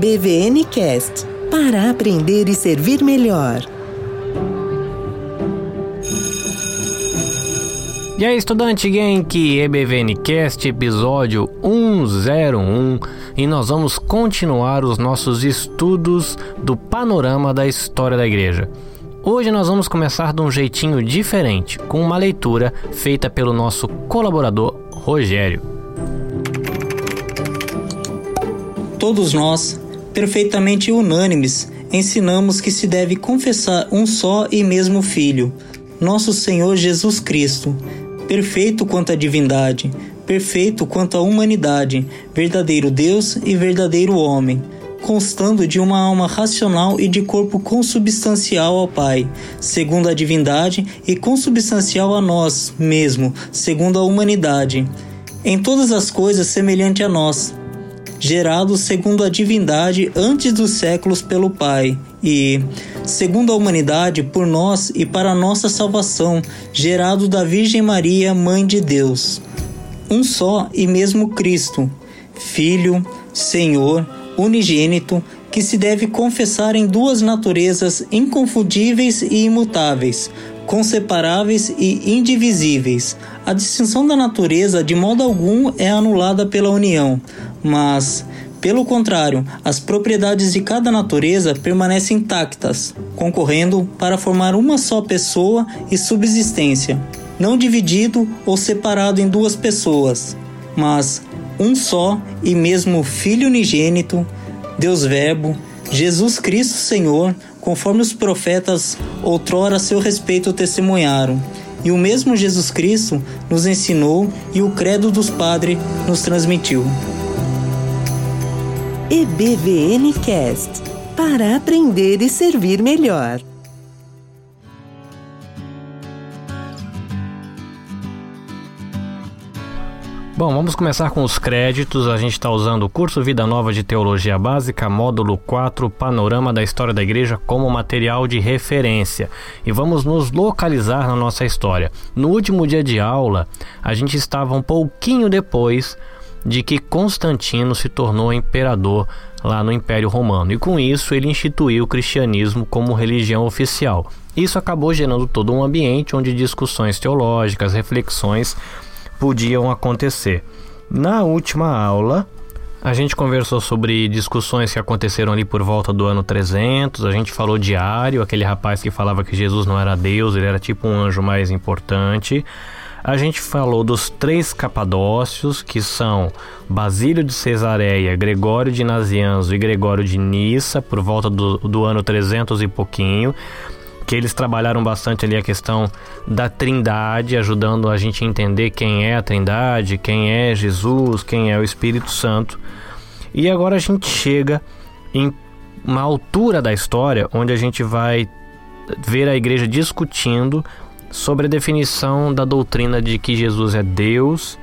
EBVN Cast para aprender e servir melhor. E aí, estudante Genk, EBVN Cast, episódio 101, e nós vamos continuar os nossos estudos do panorama da história da igreja. Hoje nós vamos começar de um jeitinho diferente, com uma leitura feita pelo nosso colaborador Rogério. Todos nós, perfeitamente unânimes, ensinamos que se deve confessar um só e mesmo Filho, nosso Senhor Jesus Cristo, perfeito quanto à divindade, perfeito quanto à humanidade, verdadeiro Deus e verdadeiro homem constando de uma alma racional e de corpo consubstancial ao Pai, segundo a divindade, e consubstancial a nós mesmo, segundo a humanidade. Em todas as coisas semelhante a nós, gerado segundo a divindade antes dos séculos pelo Pai, e, segundo a humanidade, por nós e para nossa salvação, gerado da Virgem Maria, Mãe de Deus. Um só e mesmo Cristo, Filho, Senhor, unigênito, que se deve confessar em duas naturezas inconfundíveis e imutáveis, conseparáveis e indivisíveis. A distinção da natureza de modo algum é anulada pela união, mas, pelo contrário, as propriedades de cada natureza permanecem intactas, concorrendo para formar uma só pessoa e subsistência, não dividido ou separado em duas pessoas, mas um só e mesmo Filho unigênito, Deus Verbo, Jesus Cristo Senhor, conforme os profetas outrora a seu respeito testemunharam. E o mesmo Jesus Cristo nos ensinou e o credo dos padres nos transmitiu. EBVN Cast para aprender e servir melhor. Bom, vamos começar com os créditos. A gente está usando o curso Vida Nova de Teologia Básica, módulo 4, Panorama da História da Igreja, como material de referência. E vamos nos localizar na nossa história. No último dia de aula, a gente estava um pouquinho depois de que Constantino se tornou imperador lá no Império Romano. E com isso, ele instituiu o cristianismo como religião oficial. Isso acabou gerando todo um ambiente onde discussões teológicas, reflexões podiam acontecer. Na última aula, a gente conversou sobre discussões que aconteceram ali por volta do ano 300. A gente falou de Ario, aquele rapaz que falava que Jesus não era Deus, ele era tipo um anjo mais importante. A gente falou dos três capadócios, que são Basílio de Cesareia, Gregório de Nazianzo e Gregório de Nissa, por volta do, do ano 300 e pouquinho que eles trabalharam bastante ali a questão da Trindade, ajudando a gente a entender quem é a Trindade, quem é Jesus, quem é o Espírito Santo. E agora a gente chega em uma altura da história onde a gente vai ver a igreja discutindo sobre a definição da doutrina de que Jesus é Deus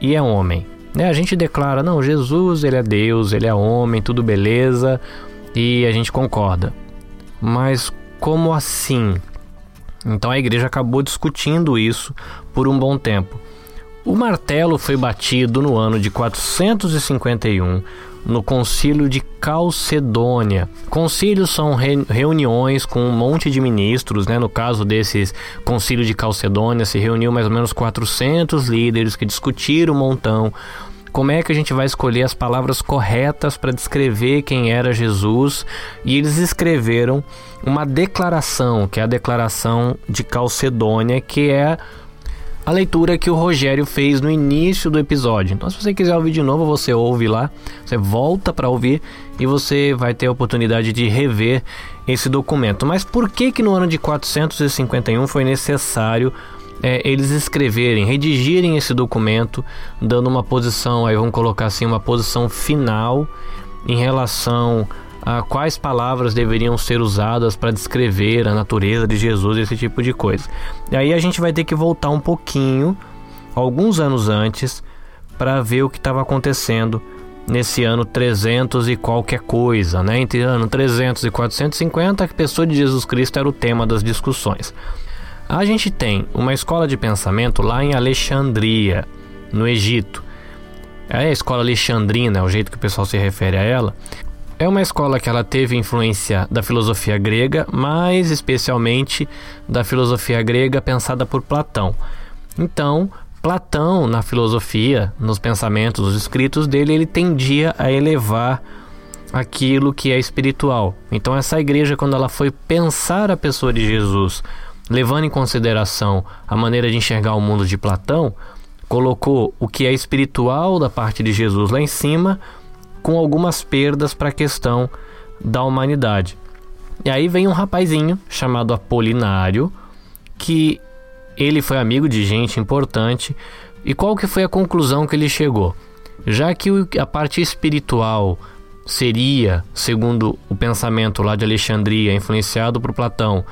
e é homem. Né? A gente declara, não, Jesus ele é Deus, ele é homem, tudo beleza, e a gente concorda. Mas como assim? Então a igreja acabou discutindo isso por um bom tempo. O martelo foi batido no ano de 451 no Concílio de Calcedônia. Concílios são re reuniões com um monte de ministros, né? No caso desses Concílio de Calcedônia, se reuniu mais ou menos 400 líderes que discutiram um montão como é que a gente vai escolher as palavras corretas para descrever quem era Jesus? E eles escreveram uma declaração, que é a declaração de Calcedônia, que é a leitura que o Rogério fez no início do episódio. Então, se você quiser ouvir de novo, você ouve lá, você volta para ouvir e você vai ter a oportunidade de rever esse documento. Mas por que que no ano de 451 foi necessário é, eles escreverem, redigirem esse documento, dando uma posição, aí vamos colocar assim, uma posição final em relação a quais palavras deveriam ser usadas para descrever a natureza de Jesus, esse tipo de coisa. E aí a gente vai ter que voltar um pouquinho, alguns anos antes, para ver o que estava acontecendo nesse ano 300 e qualquer coisa, né? Entre ano 300 e 450, a pessoa de Jesus Cristo era o tema das discussões. A gente tem uma escola de pensamento lá em Alexandria, no Egito. É a escola alexandrina, é o jeito que o pessoal se refere a ela. é uma escola que ela teve influência da filosofia grega, mais especialmente da filosofia grega pensada por Platão. Então, Platão, na filosofia, nos pensamentos, nos escritos dele, ele tendia a elevar aquilo que é espiritual. Então, essa igreja, quando ela foi pensar a pessoa de Jesus, levando em consideração a maneira de enxergar o mundo de Platão, colocou o que é espiritual da parte de Jesus lá em cima, com algumas perdas para a questão da humanidade. E aí vem um rapazinho chamado Apolinário, que ele foi amigo de gente importante. E qual que foi a conclusão que ele chegou? Já que a parte espiritual seria, segundo o pensamento lá de Alexandria, influenciado por Platão,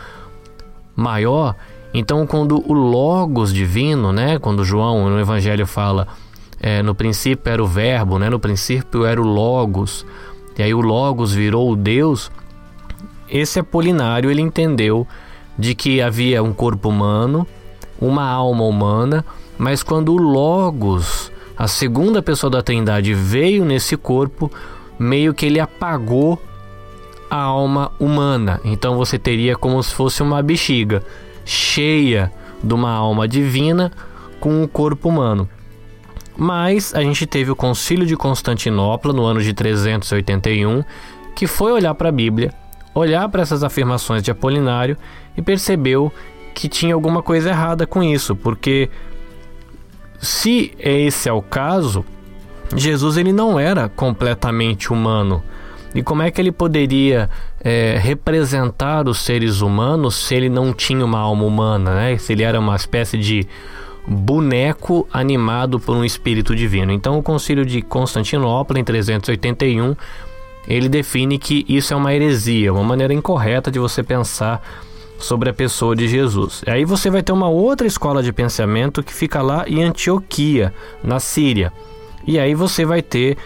maior, então quando o logos divino, né, quando João no Evangelho fala, é, no princípio era o verbo, né, no princípio era o logos, e aí o logos virou o Deus, esse Apolinário ele entendeu de que havia um corpo humano, uma alma humana, mas quando o Logos, a segunda pessoa da Trindade, veio nesse corpo, meio que ele apagou a alma humana. Então você teria como se fosse uma bexiga cheia de uma alma divina com um corpo humano. Mas a gente teve o Concílio de Constantinopla no ano de 381, que foi olhar para a Bíblia, olhar para essas afirmações de Apolinário e percebeu que tinha alguma coisa errada com isso, porque se esse é o caso, Jesus ele não era completamente humano. E como é que ele poderia é, representar os seres humanos se ele não tinha uma alma humana, né? Se ele era uma espécie de boneco animado por um espírito divino. Então, o Concílio de Constantinopla, em 381, ele define que isso é uma heresia, uma maneira incorreta de você pensar sobre a pessoa de Jesus. Aí você vai ter uma outra escola de pensamento que fica lá em Antioquia, na Síria. E aí você vai ter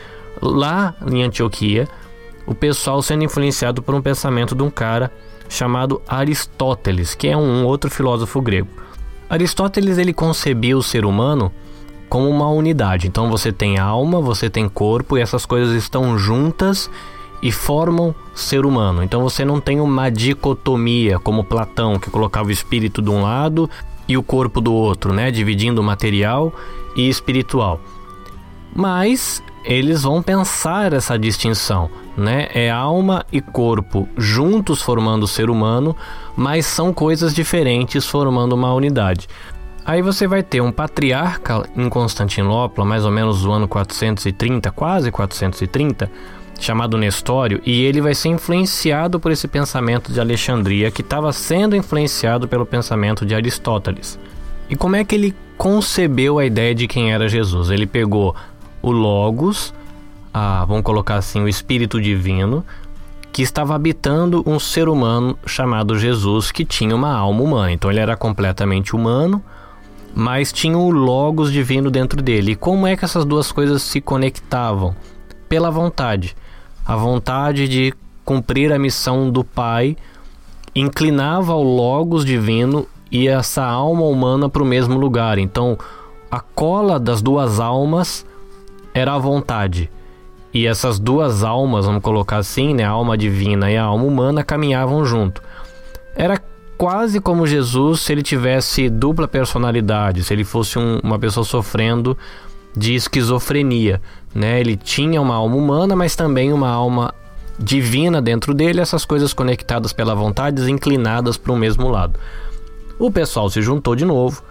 lá em Antioquia o pessoal sendo influenciado por um pensamento de um cara chamado Aristóteles, que é um outro filósofo grego. Aristóteles ele concebia o ser humano como uma unidade. Então você tem alma, você tem corpo e essas coisas estão juntas e formam ser humano. Então você não tem uma dicotomia como Platão, que colocava o espírito de um lado e o corpo do outro, né, dividindo material e espiritual. Mas eles vão pensar essa distinção, né? É alma e corpo juntos formando o ser humano, mas são coisas diferentes formando uma unidade. Aí você vai ter um patriarca em Constantinopla, mais ou menos no ano 430, quase 430, chamado Nestório, e ele vai ser influenciado por esse pensamento de Alexandria, que estava sendo influenciado pelo pensamento de Aristóteles. E como é que ele concebeu a ideia de quem era Jesus? Ele pegou o Logos, a, vamos colocar assim, o Espírito Divino, que estava habitando um ser humano chamado Jesus, que tinha uma alma humana. Então ele era completamente humano, mas tinha o Logos divino dentro dele. E como é que essas duas coisas se conectavam? Pela vontade a vontade de cumprir a missão do Pai inclinava o Logos divino e essa alma humana para o mesmo lugar. Então, a cola das duas almas era a vontade. E essas duas almas, vamos colocar assim, né, a alma divina e a alma humana caminhavam junto. Era quase como Jesus se ele tivesse dupla personalidade, se ele fosse um, uma pessoa sofrendo de esquizofrenia, né? Ele tinha uma alma humana, mas também uma alma divina dentro dele, essas coisas conectadas pela vontade, inclinadas para o mesmo lado. O pessoal se juntou de novo,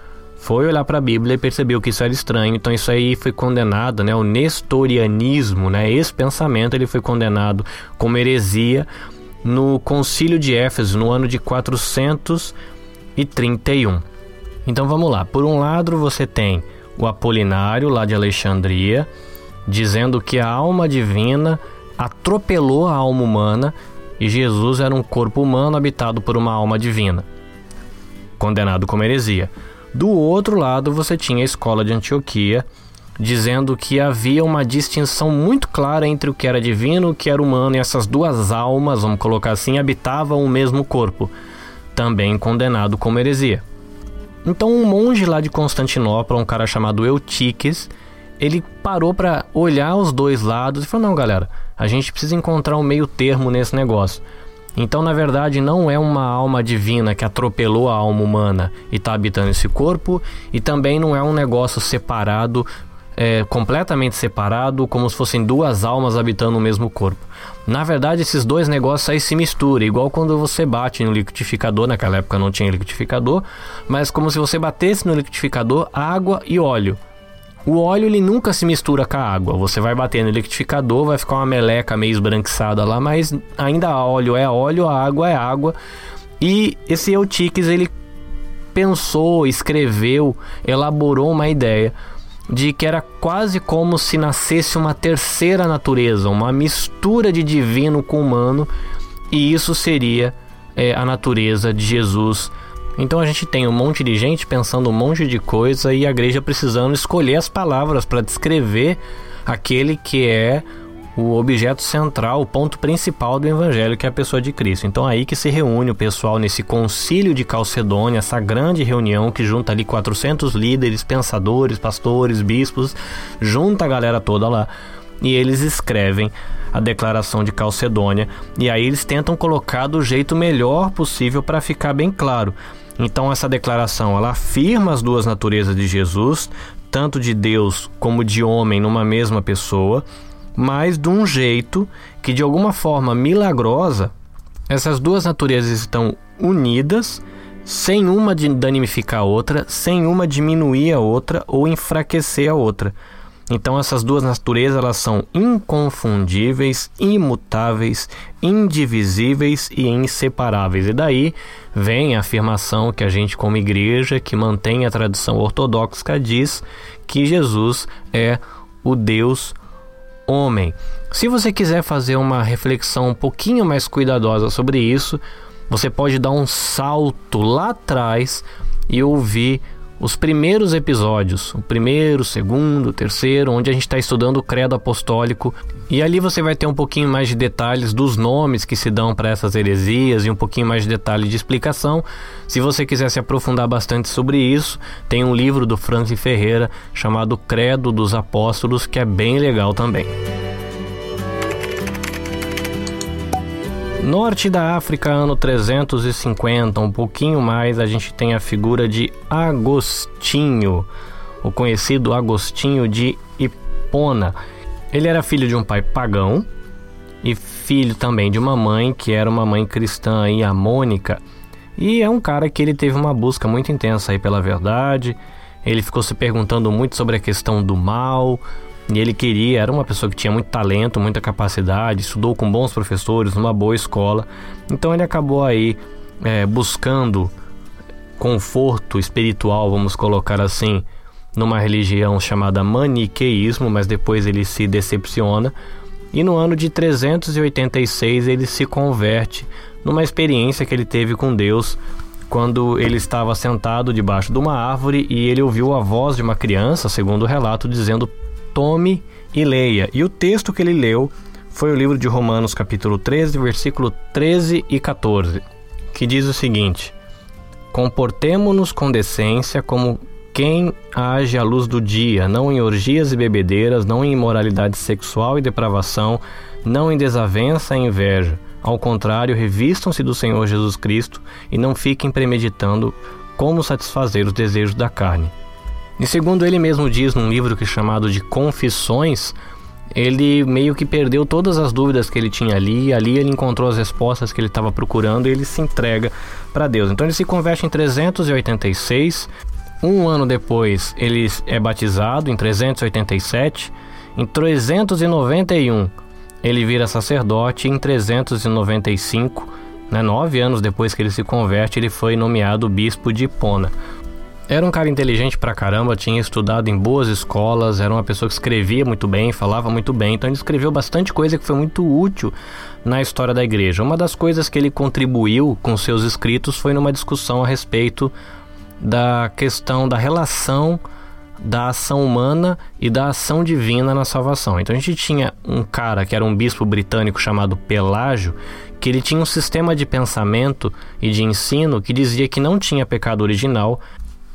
foi olhar para a Bíblia e percebeu que isso era estranho, então isso aí foi condenado, né? O nestorianismo, né? Esse pensamento ele foi condenado como heresia no Concílio de Éfeso no ano de 431. Então vamos lá. Por um lado você tem o Apolinário, lá de Alexandria, dizendo que a alma divina atropelou a alma humana e Jesus era um corpo humano habitado por uma alma divina, condenado como heresia. Do outro lado, você tinha a escola de Antioquia, dizendo que havia uma distinção muito clara entre o que era divino e o que era humano, e essas duas almas, vamos colocar assim, habitavam o mesmo corpo, também condenado como heresia. Então, um monge lá de Constantinopla, um cara chamado Eutiques, ele parou para olhar os dois lados e falou: Não, galera, A gente precisa encontrar um meio termo nesse negócio. Então, na verdade, não é uma alma divina que atropelou a alma humana e está habitando esse corpo, e também não é um negócio separado, é, completamente separado, como se fossem duas almas habitando o mesmo corpo. Na verdade, esses dois negócios aí se misturam, igual quando você bate no liquidificador, naquela época não tinha liquidificador, mas como se você batesse no liquidificador água e óleo. O óleo ele nunca se mistura com a água. Você vai bater no liquidificador, vai ficar uma meleca meio esbranquiçada lá, mas ainda óleo é óleo, a água é água. E esse Eutiques ele pensou, escreveu, elaborou uma ideia de que era quase como se nascesse uma terceira natureza, uma mistura de divino com humano, e isso seria é, a natureza de Jesus então a gente tem um monte de gente pensando um monte de coisa e a igreja precisando escolher as palavras para descrever aquele que é o objeto central, o ponto principal do evangelho, que é a pessoa de Cristo. Então aí que se reúne o pessoal nesse concílio de Calcedônia, essa grande reunião que junta ali 400 líderes, pensadores, pastores, bispos, junta a galera toda lá e eles escrevem a declaração de Calcedônia e aí eles tentam colocar do jeito melhor possível para ficar bem claro. Então essa declaração ela afirma as duas naturezas de Jesus, tanto de Deus como de homem numa mesma pessoa, mas de um jeito que de alguma forma milagrosa essas duas naturezas estão unidas, sem uma danificar a outra, sem uma diminuir a outra ou enfraquecer a outra. Então essas duas naturezas elas são inconfundíveis, imutáveis, indivisíveis e inseparáveis. E daí vem a afirmação que a gente como igreja que mantém a tradição ortodoxa diz que Jesus é o Deus homem. Se você quiser fazer uma reflexão um pouquinho mais cuidadosa sobre isso, você pode dar um salto lá atrás e ouvir os primeiros episódios, o primeiro, o segundo, o terceiro, onde a gente está estudando o credo apostólico. E ali você vai ter um pouquinho mais de detalhes dos nomes que se dão para essas heresias e um pouquinho mais de detalhe de explicação. Se você quiser se aprofundar bastante sobre isso, tem um livro do Francis Ferreira chamado Credo dos Apóstolos, que é bem legal também. Norte da África, ano 350, um pouquinho mais, a gente tem a figura de Agostinho, o conhecido Agostinho de Hipona. Ele era filho de um pai pagão e filho também de uma mãe que era uma mãe cristã aí, a Mônica. E é um cara que ele teve uma busca muito intensa aí pela verdade. Ele ficou se perguntando muito sobre a questão do mal, e ele queria, era uma pessoa que tinha muito talento, muita capacidade, estudou com bons professores, numa boa escola. Então ele acabou aí é, buscando conforto espiritual, vamos colocar assim, numa religião chamada maniqueísmo, mas depois ele se decepciona. E no ano de 386 ele se converte numa experiência que ele teve com Deus quando ele estava sentado debaixo de uma árvore e ele ouviu a voz de uma criança, segundo o relato, dizendo tome e leia. E o texto que ele leu foi o livro de Romanos, capítulo 13, versículo 13 e 14, que diz o seguinte: Comportemo-nos com decência como quem age à luz do dia, não em orgias e bebedeiras, não em imoralidade sexual e depravação, não em desavença e inveja. Ao contrário, revistam-se do Senhor Jesus Cristo e não fiquem premeditando como satisfazer os desejos da carne e segundo ele mesmo diz num livro que é chamado de Confissões, ele meio que perdeu todas as dúvidas que ele tinha ali, e ali ele encontrou as respostas que ele estava procurando e ele se entrega para Deus. Então ele se converte em 386. Um ano depois ele é batizado, em 387. Em 391 ele vira sacerdote. Em 395, né, nove anos depois que ele se converte, ele foi nomeado bispo de Hipona. Era um cara inteligente pra caramba, tinha estudado em boas escolas, era uma pessoa que escrevia muito bem, falava muito bem, então ele escreveu bastante coisa que foi muito útil na história da igreja. Uma das coisas que ele contribuiu com seus escritos foi numa discussão a respeito da questão da relação da ação humana e da ação divina na salvação. Então a gente tinha um cara que era um bispo britânico chamado Pelágio, que ele tinha um sistema de pensamento e de ensino que dizia que não tinha pecado original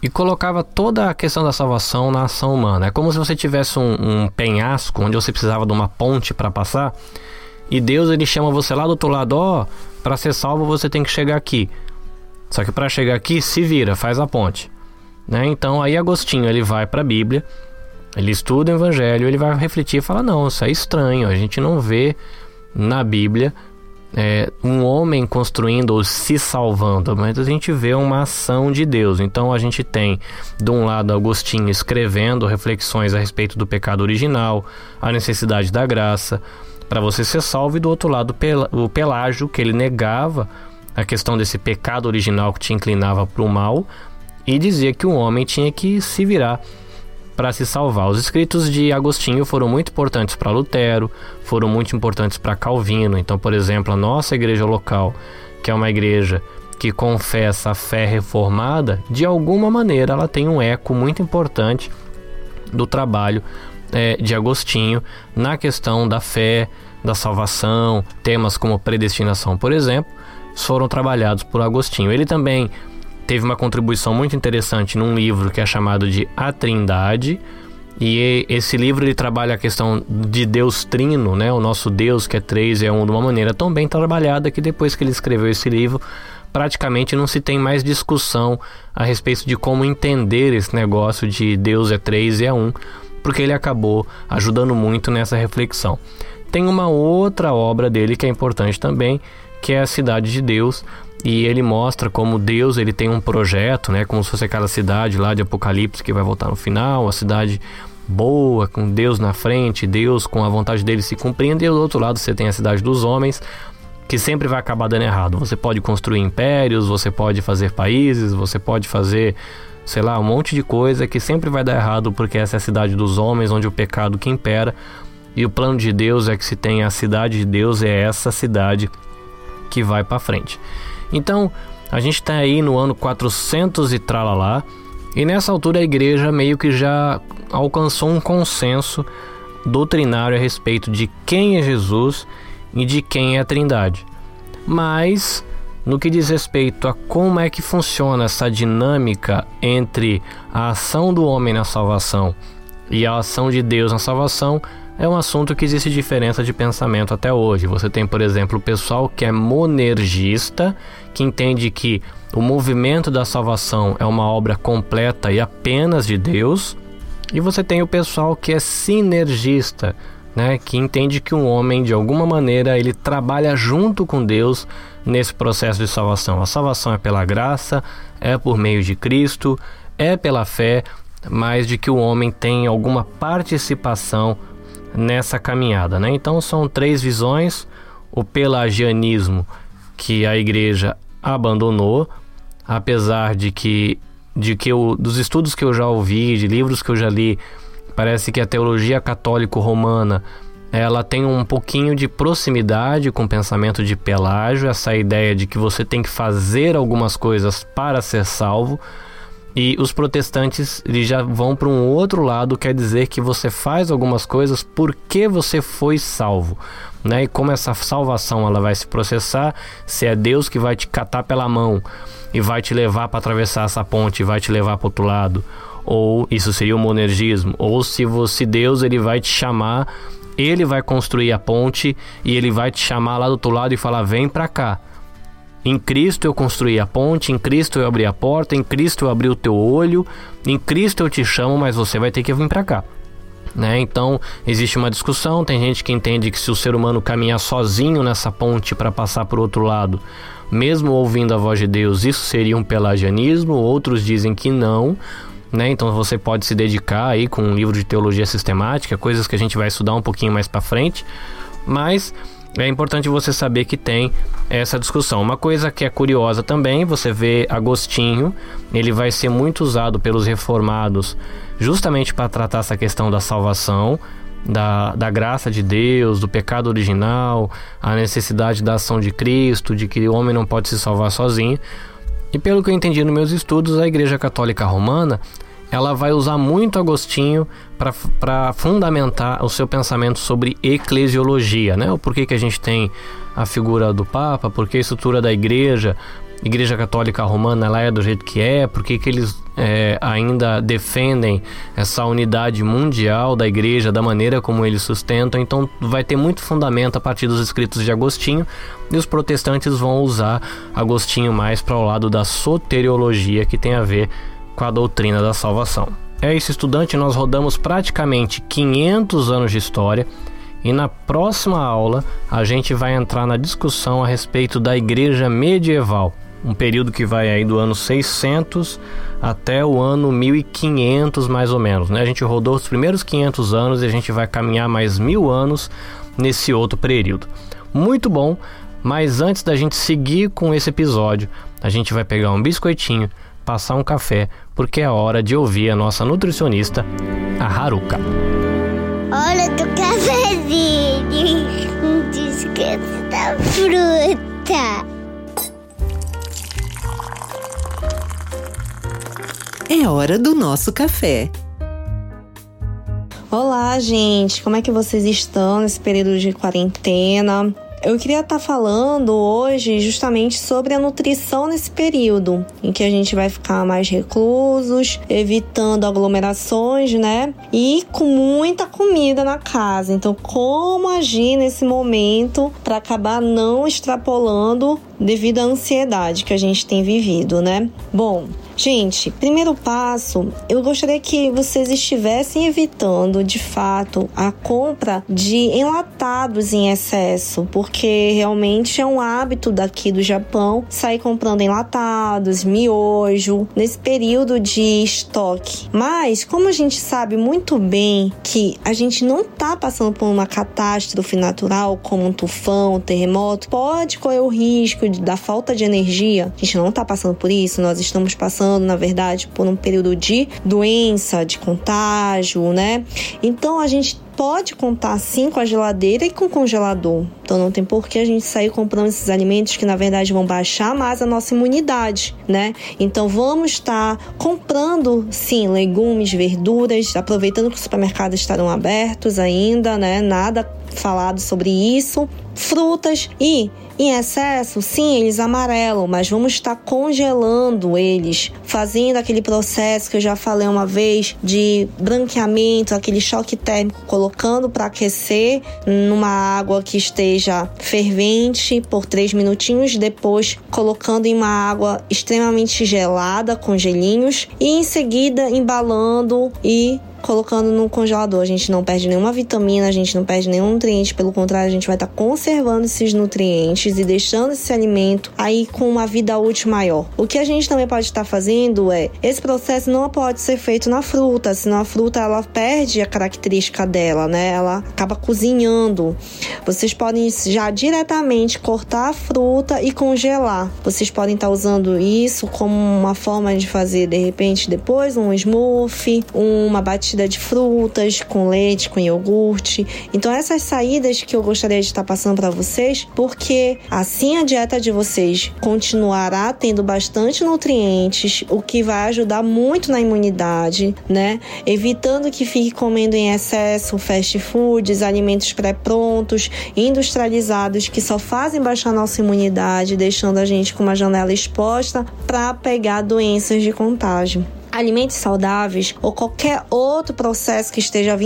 e colocava toda a questão da salvação na ação humana. É como se você tivesse um, um penhasco onde você precisava de uma ponte para passar e Deus ele chama você lá do outro lado, ó, oh, para ser salvo você tem que chegar aqui. Só que para chegar aqui, se vira, faz a ponte. Né? Então aí Agostinho ele vai para a Bíblia, ele estuda o Evangelho, ele vai refletir e fala: não, isso é estranho, a gente não vê na Bíblia é, um homem construindo ou se salvando, mas a gente vê uma ação de Deus. Então a gente tem, de um lado, Agostinho escrevendo reflexões a respeito do pecado original, a necessidade da graça para você ser salvo, e do outro lado, o Pelágio, que ele negava a questão desse pecado original que te inclinava para o mal e dizia que o homem tinha que se virar para se salvar. Os escritos de Agostinho foram muito importantes para Lutero, foram muito importantes para Calvino. Então, por exemplo, a nossa igreja local, que é uma igreja que confessa a fé reformada, de alguma maneira ela tem um eco muito importante do trabalho é, de Agostinho na questão da fé, da salvação, temas como predestinação, por exemplo, foram trabalhados por Agostinho. Ele também teve uma contribuição muito interessante num livro que é chamado de A Trindade. E esse livro ele trabalha a questão de Deus trino, né? O nosso Deus que é três é um de uma maneira tão bem trabalhada que depois que ele escreveu esse livro, praticamente não se tem mais discussão a respeito de como entender esse negócio de Deus é três e é um, porque ele acabou ajudando muito nessa reflexão. Tem uma outra obra dele que é importante também, que é a Cidade de Deus, e ele mostra como Deus ele tem um projeto, né, como se fosse aquela cidade lá de Apocalipse que vai voltar no final, a cidade boa, com Deus na frente, Deus com a vontade dele se cumprindo, e do outro lado você tem a cidade dos homens, que sempre vai acabar dando errado. Você pode construir impérios, você pode fazer países, você pode fazer, sei lá, um monte de coisa que sempre vai dar errado, porque essa é a cidade dos homens, onde o pecado que impera. E o plano de Deus é que se tenha a cidade de Deus, é essa cidade que vai para frente. Então, a gente está aí no ano 400 e tralalá, e nessa altura a igreja meio que já alcançou um consenso doutrinário a respeito de quem é Jesus e de quem é a Trindade. Mas no que diz respeito a como é que funciona essa dinâmica entre a ação do homem na salvação e a ação de Deus na salvação, é um assunto que existe diferença de pensamento até hoje. Você tem, por exemplo, o pessoal que é monergista, que entende que o movimento da salvação é uma obra completa e apenas de Deus, e você tem o pessoal que é sinergista, né, que entende que um homem de alguma maneira ele trabalha junto com Deus nesse processo de salvação. A salvação é pela graça, é por meio de Cristo, é pela fé, mas de que o homem tem alguma participação nessa caminhada, né? Então são três visões: o pelagianismo que a igreja abandonou, apesar de que de que eu, dos estudos que eu já ouvi, de livros que eu já li, parece que a teologia católico-romana ela tem um pouquinho de proximidade com o pensamento de Pelágio, essa ideia de que você tem que fazer algumas coisas para ser salvo. E os protestantes eles já vão para um outro lado, quer dizer que você faz algumas coisas porque você foi salvo. Né? E como essa salvação ela vai se processar, se é Deus que vai te catar pela mão e vai te levar para atravessar essa ponte, vai te levar para outro lado, ou isso seria o monergismo, ou se você Deus ele vai te chamar, ele vai construir a ponte e ele vai te chamar lá do outro lado e falar vem para cá. Em Cristo eu construí a ponte, em Cristo eu abri a porta, em Cristo eu abri o teu olho, em Cristo eu te chamo, mas você vai ter que vir para cá. Né? Então existe uma discussão. Tem gente que entende que se o ser humano caminhar sozinho nessa ponte para passar para o outro lado, mesmo ouvindo a voz de Deus, isso seria um pelagianismo. Outros dizem que não. Né? Então você pode se dedicar aí com um livro de teologia sistemática, coisas que a gente vai estudar um pouquinho mais para frente. Mas é importante você saber que tem essa discussão. Uma coisa que é curiosa também, você vê Agostinho, ele vai ser muito usado pelos reformados justamente para tratar essa questão da salvação, da, da graça de Deus, do pecado original, a necessidade da ação de Cristo, de que o homem não pode se salvar sozinho. E pelo que eu entendi nos meus estudos, a Igreja Católica Romana ela vai usar muito Agostinho para fundamentar o seu pensamento sobre eclesiologia, né? O porquê que a gente tem a figura do Papa, por que a estrutura da igreja Igreja Católica Romana ela é do jeito que é, por que, que eles é, ainda defendem essa unidade mundial da igreja, da maneira como eles sustentam. Então, vai ter muito fundamento a partir dos escritos de Agostinho, e os protestantes vão usar Agostinho mais para o lado da soteriologia, que tem a ver com a doutrina da salvação. É isso, estudante, nós rodamos praticamente 500 anos de história. E na próxima aula a gente vai entrar na discussão a respeito da igreja medieval um período que vai aí do ano 600 até o ano 1500 mais ou menos, né? A gente rodou os primeiros 500 anos e a gente vai caminhar mais mil anos nesse outro período. Muito bom, mas antes da gente seguir com esse episódio, a gente vai pegar um biscoitinho, passar um café, porque é hora de ouvir a nossa nutricionista, a Haruka. Hora do cafezinho, descanso da fruta. É hora do nosso café. Olá, gente. Como é que vocês estão nesse período de quarentena? Eu queria estar tá falando hoje justamente sobre a nutrição nesse período, em que a gente vai ficar mais reclusos, evitando aglomerações, né? E com muita comida na casa. Então, como agir nesse momento para acabar não extrapolando devido à ansiedade que a gente tem vivido, né? Bom, Gente, primeiro passo, eu gostaria que vocês estivessem evitando de fato a compra de enlatados em excesso, porque realmente é um hábito daqui do Japão sair comprando enlatados, miojo, nesse período de estoque. Mas, como a gente sabe muito bem que a gente não tá passando por uma catástrofe natural, como um tufão, um terremoto, pode correr o risco da falta de energia. A gente não tá passando por isso, nós estamos passando passando, na verdade, por um período de doença, de contágio, né? Então a gente pode contar sim com a geladeira e com o congelador. Então não tem por que a gente sair comprando esses alimentos que na verdade vão baixar mais a nossa imunidade, né? Então vamos estar comprando sim legumes, verduras, aproveitando que os supermercados estarão abertos ainda, né? Nada falado sobre isso. Frutas e em excesso, sim, eles amarelam, mas vamos estar congelando eles, fazendo aquele processo que eu já falei uma vez de branqueamento, aquele choque térmico, colocando para aquecer numa água que esteja fervente por três minutinhos, depois colocando em uma água extremamente gelada com gelinhos e em seguida embalando e colocando no congelador. A gente não perde nenhuma vitamina, a gente não perde nenhum nutriente, pelo contrário, a gente vai estar tá conservando esses nutrientes e deixando esse alimento aí com uma vida útil maior. O que a gente também pode estar fazendo é, esse processo não pode ser feito na fruta, senão a fruta ela perde a característica dela, né? Ela acaba cozinhando. Vocês podem já diretamente cortar a fruta e congelar. Vocês podem estar usando isso como uma forma de fazer de repente depois um smoothie, uma batida de frutas, com leite, com iogurte. Então essas saídas que eu gostaria de estar passando para vocês, porque assim a dieta de vocês continuará tendo bastante nutrientes, o que vai ajudar muito na imunidade, né? Evitando que fique comendo em excesso fast foods, alimentos pré-prontos, industrializados que só fazem baixar nossa imunidade, deixando a gente com uma janela exposta para pegar doenças de contágio alimentos saudáveis ou qualquer outro processo que esteja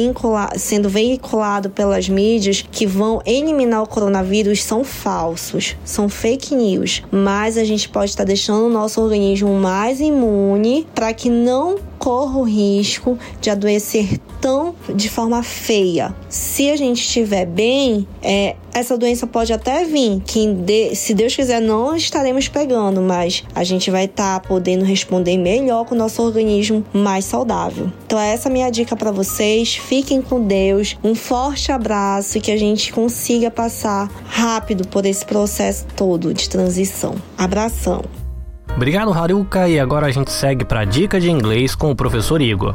sendo veiculado pelas mídias que vão eliminar o coronavírus são falsos, são fake news. Mas a gente pode estar deixando o nosso organismo mais imune para que não corra o risco de adoecer tão de forma feia. Se a gente estiver bem, é, essa doença pode até vir, que de, se Deus quiser não estaremos pegando, mas a gente vai estar tá podendo responder melhor com o nosso organismo mais saudável. Então essa é a minha dica para vocês. Fiquem com Deus. Um forte abraço e que a gente consiga passar rápido por esse processo todo de transição. Abração. Obrigado, Haruka, e agora a gente segue para a dica de inglês com o professor Igor.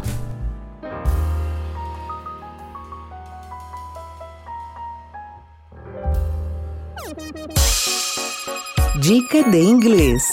Dica de inglês.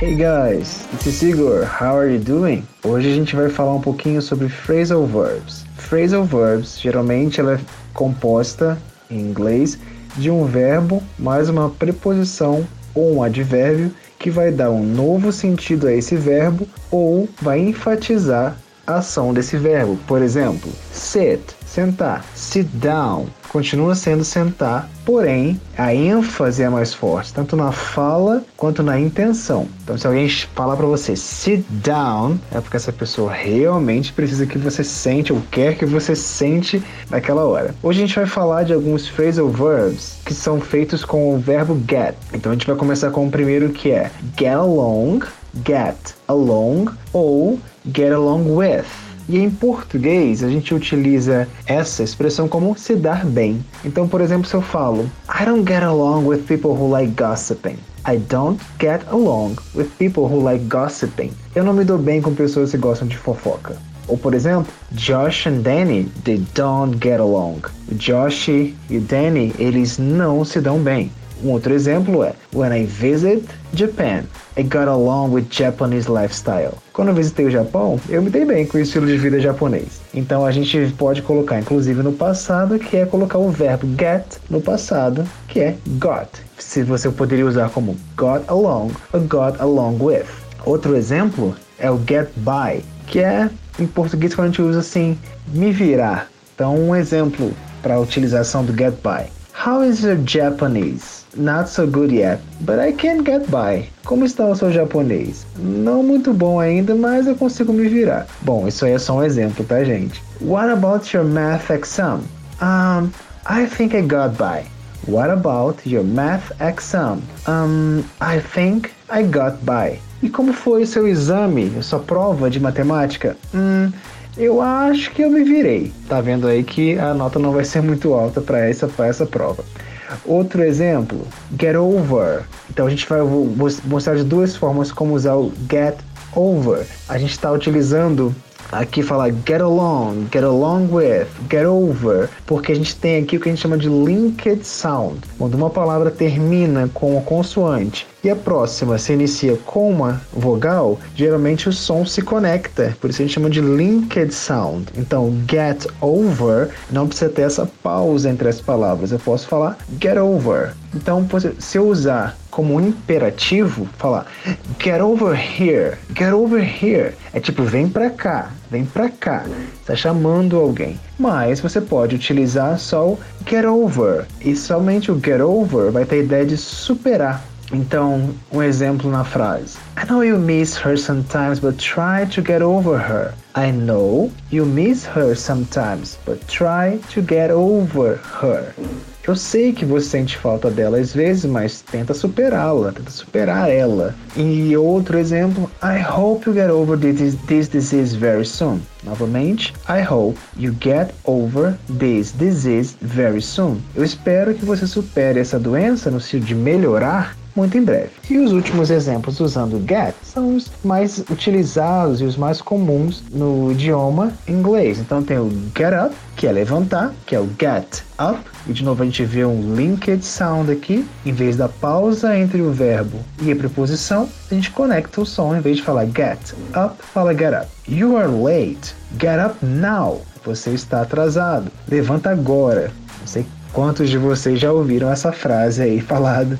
Hey guys, this is Igor. How are you doing? Hoje a gente vai falar um pouquinho sobre phrasal verbs. Phrasal verbs, geralmente ela é composta em inglês, de um verbo mais uma preposição ou um advérbio que vai dar um novo sentido a esse verbo ou vai enfatizar a ação desse verbo. Por exemplo, sit, sentar, sit down, continua sendo sentar, porém a ênfase é mais forte, tanto na fala quanto na intenção. Então, se alguém falar para você sit down, é porque essa pessoa realmente precisa que você sente ou quer que você sente naquela hora. Hoje a gente vai falar de alguns phrasal verbs que são feitos com o verbo get. Então a gente vai começar com o primeiro que é get along, get along ou get along with. E em português, a gente utiliza essa expressão como se dar bem. Então, por exemplo, se eu falo I don't get along with people who like gossiping. I don't get along with people who like gossiping. Eu não me dou bem com pessoas que gostam de fofoca. Ou, por exemplo, Josh and Danny, they don't get along. Josh e Danny, eles não se dão bem. Um outro exemplo é When I visit Japan, I got along with Japanese lifestyle. Quando eu visitei o Japão, eu me dei bem com o estilo de vida japonês. Então a gente pode colocar, inclusive no passado, que é colocar o verbo get no passado, que é got. Se você poderia usar como got along ou got along with. Outro exemplo é o get by, que é em português quando a gente usa assim, me virar. Então um exemplo para a utilização do get by. How is your Japanese? Not so good yet, but I can get by. Como está o seu japonês? Não muito bom ainda, mas eu consigo me virar. Bom, isso aí é só um exemplo, tá, gente? What about your math exam? Um, I think I got by. What about your math exam? Um, I think I got by. E como foi o seu exame, a sua prova de matemática? Hum, eu acho que eu me virei. Tá vendo aí que a nota não vai ser muito alta para essa, essa prova. Outro exemplo, get over. Então a gente vai mostrar de duas formas como usar o get over. A gente está utilizando aqui falar get along, get along with, get over, porque a gente tem aqui o que a gente chama de linked sound. Quando uma palavra termina com a consoante e a próxima se inicia com uma vogal, geralmente o som se conecta, por isso a gente chama de linked sound. Então, get over não precisa ter essa pausa entre as palavras, eu posso falar get over. Então, se eu usar como um imperativo, falar get over here, get over here, é tipo vem pra cá, vem pra cá, está chamando alguém. Mas você pode utilizar só o get over e somente o get over vai ter a ideia de superar. Então, um exemplo na frase: I know you miss her sometimes, but try to get over her. I know you miss her sometimes, but try to get over her. Eu sei que você sente falta dela às vezes, mas tenta superá-la, tenta superar ela. E outro exemplo, I hope you get over this, this disease very soon. Novamente, I hope you get over this disease very soon. Eu espero que você supere essa doença no sentido de melhorar muito em breve. E os últimos exemplos usando get são os mais utilizados e os mais comuns no idioma inglês. Então tem o get up, que é levantar, que é o get up. E de novo a gente vê um linked sound aqui. Em vez da pausa entre o verbo e a preposição, a gente conecta o som. Em vez de falar get up, fala get up. You are late. Get up now. Você está atrasado. Levanta agora. Sei quantos de vocês já ouviram essa frase aí falada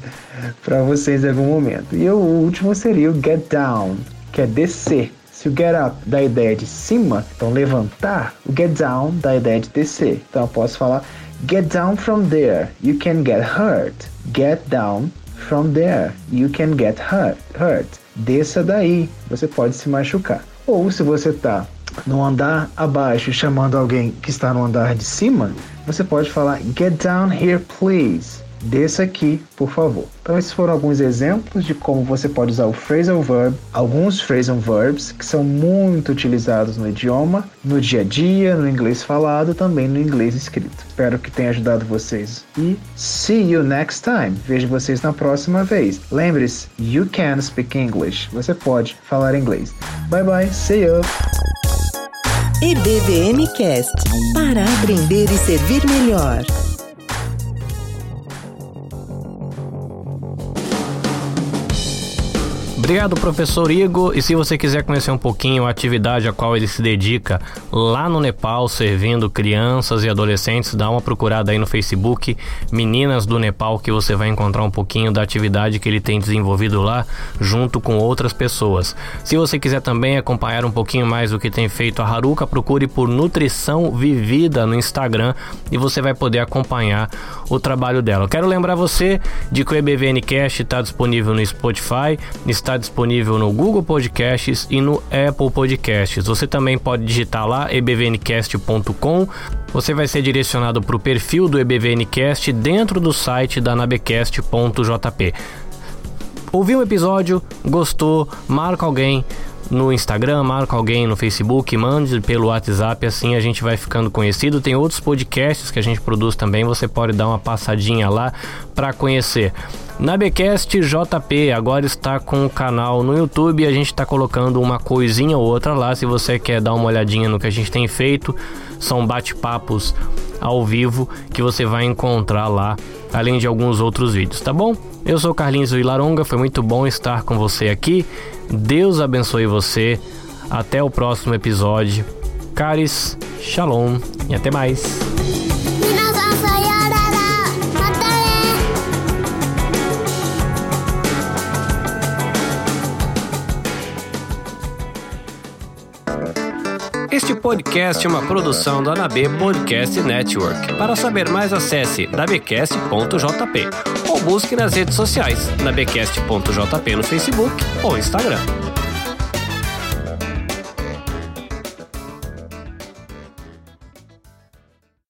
para vocês em algum momento. E o último seria o get down, que é descer. Se o get up dá a ideia de cima, então levantar, o get down dá a ideia de descer. Então eu posso falar get down from there, you can get hurt. Get down from there, you can get hurt. hurt. Desça daí, você pode se machucar. Ou se você está no andar abaixo chamando alguém que está no andar de cima, você pode falar get down here please. Desça aqui, por favor. Então, esses foram alguns exemplos de como você pode usar o phrasal verb, alguns phrasal verbs que são muito utilizados no idioma, no dia a dia, no inglês falado, também no inglês escrito. Espero que tenha ajudado vocês e see you next time. Vejo vocês na próxima vez. Lembre-se, you can speak English. Você pode falar inglês. Bye bye, see you. EBVN Cast para aprender e servir melhor. Obrigado, professor Igor. E se você quiser conhecer um pouquinho a atividade a qual ele se dedica lá no Nepal, servindo crianças e adolescentes, dá uma procurada aí no Facebook, Meninas do Nepal, que você vai encontrar um pouquinho da atividade que ele tem desenvolvido lá, junto com outras pessoas. Se você quiser também acompanhar um pouquinho mais do que tem feito a Haruka, procure por Nutrição Vivida no Instagram e você vai poder acompanhar o trabalho dela. quero lembrar você de que o EBVN Cast está disponível no Spotify, está disponível no Google Podcasts e no Apple Podcasts. Você também pode digitar lá ebvncast.com. Você vai ser direcionado para o perfil do EBVNcast dentro do site da nabecast.jp. Ouviu o episódio? Gostou? Marca alguém no Instagram, marca alguém no Facebook, mande pelo WhatsApp, assim a gente vai ficando conhecido. Tem outros podcasts que a gente produz também, você pode dar uma passadinha lá para conhecer. Na Becast JP agora está com o canal no YouTube, a gente está colocando uma coisinha ou outra lá. Se você quer dar uma olhadinha no que a gente tem feito, são bate-papos ao vivo que você vai encontrar lá, além de alguns outros vídeos, tá bom? Eu sou Carlinhos Vilaronga, foi muito bom estar com você aqui. Deus abençoe você. Até o próximo episódio. Caris, Shalom e até mais. Este podcast é uma produção da NAB Podcast Network. Para saber mais, acesse nabcast.jp busque nas redes sociais nabcast.jp no Facebook ou Instagram.